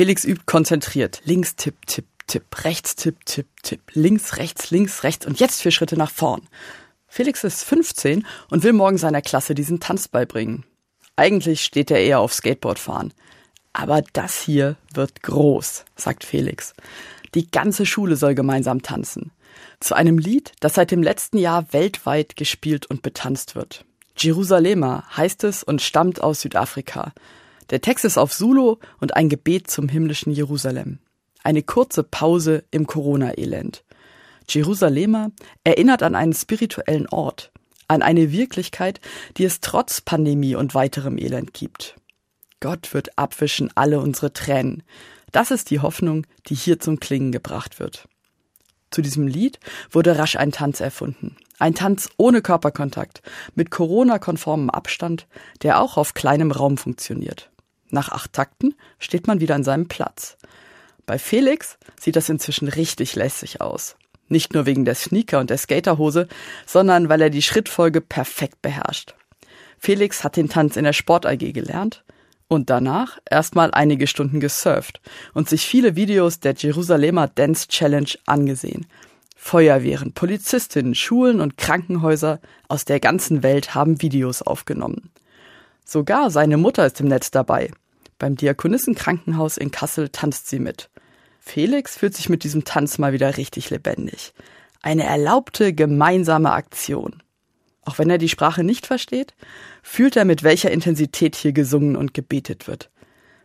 Felix übt konzentriert. Links tipp, tipp, tipp, rechts tipp, tipp, tipp, links, rechts, links, rechts und jetzt vier Schritte nach vorn. Felix ist 15 und will morgen seiner Klasse diesen Tanz beibringen. Eigentlich steht er eher auf Skateboard fahren. Aber das hier wird groß, sagt Felix. Die ganze Schule soll gemeinsam tanzen. Zu einem Lied, das seit dem letzten Jahr weltweit gespielt und betanzt wird. Jerusalema heißt es und stammt aus Südafrika. Der Text ist auf Zulu und ein Gebet zum himmlischen Jerusalem. Eine kurze Pause im Corona-Elend. Jerusalema erinnert an einen spirituellen Ort, an eine Wirklichkeit, die es trotz Pandemie und weiterem Elend gibt. Gott wird abwischen alle unsere Tränen. Das ist die Hoffnung, die hier zum Klingen gebracht wird. Zu diesem Lied wurde rasch ein Tanz erfunden. Ein Tanz ohne Körperkontakt, mit Corona-konformem Abstand, der auch auf kleinem Raum funktioniert. Nach acht Takten steht man wieder an seinem Platz. Bei Felix sieht das inzwischen richtig lässig aus. Nicht nur wegen der Sneaker und der Skaterhose, sondern weil er die Schrittfolge perfekt beherrscht. Felix hat den Tanz in der Sport AG gelernt und danach erstmal einige Stunden gesurft und sich viele Videos der Jerusalemer Dance Challenge angesehen. Feuerwehren, Polizistinnen, Schulen und Krankenhäuser aus der ganzen Welt haben Videos aufgenommen. Sogar seine Mutter ist im Netz dabei. Beim Diakonissenkrankenhaus in Kassel tanzt sie mit. Felix fühlt sich mit diesem Tanz mal wieder richtig lebendig. Eine erlaubte gemeinsame Aktion. Auch wenn er die Sprache nicht versteht, fühlt er, mit welcher Intensität hier gesungen und gebetet wird.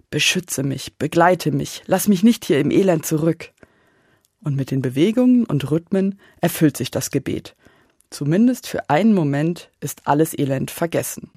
Beschütze mich, begleite mich, lass mich nicht hier im Elend zurück. Und mit den Bewegungen und Rhythmen erfüllt sich das Gebet. Zumindest für einen Moment ist alles Elend vergessen.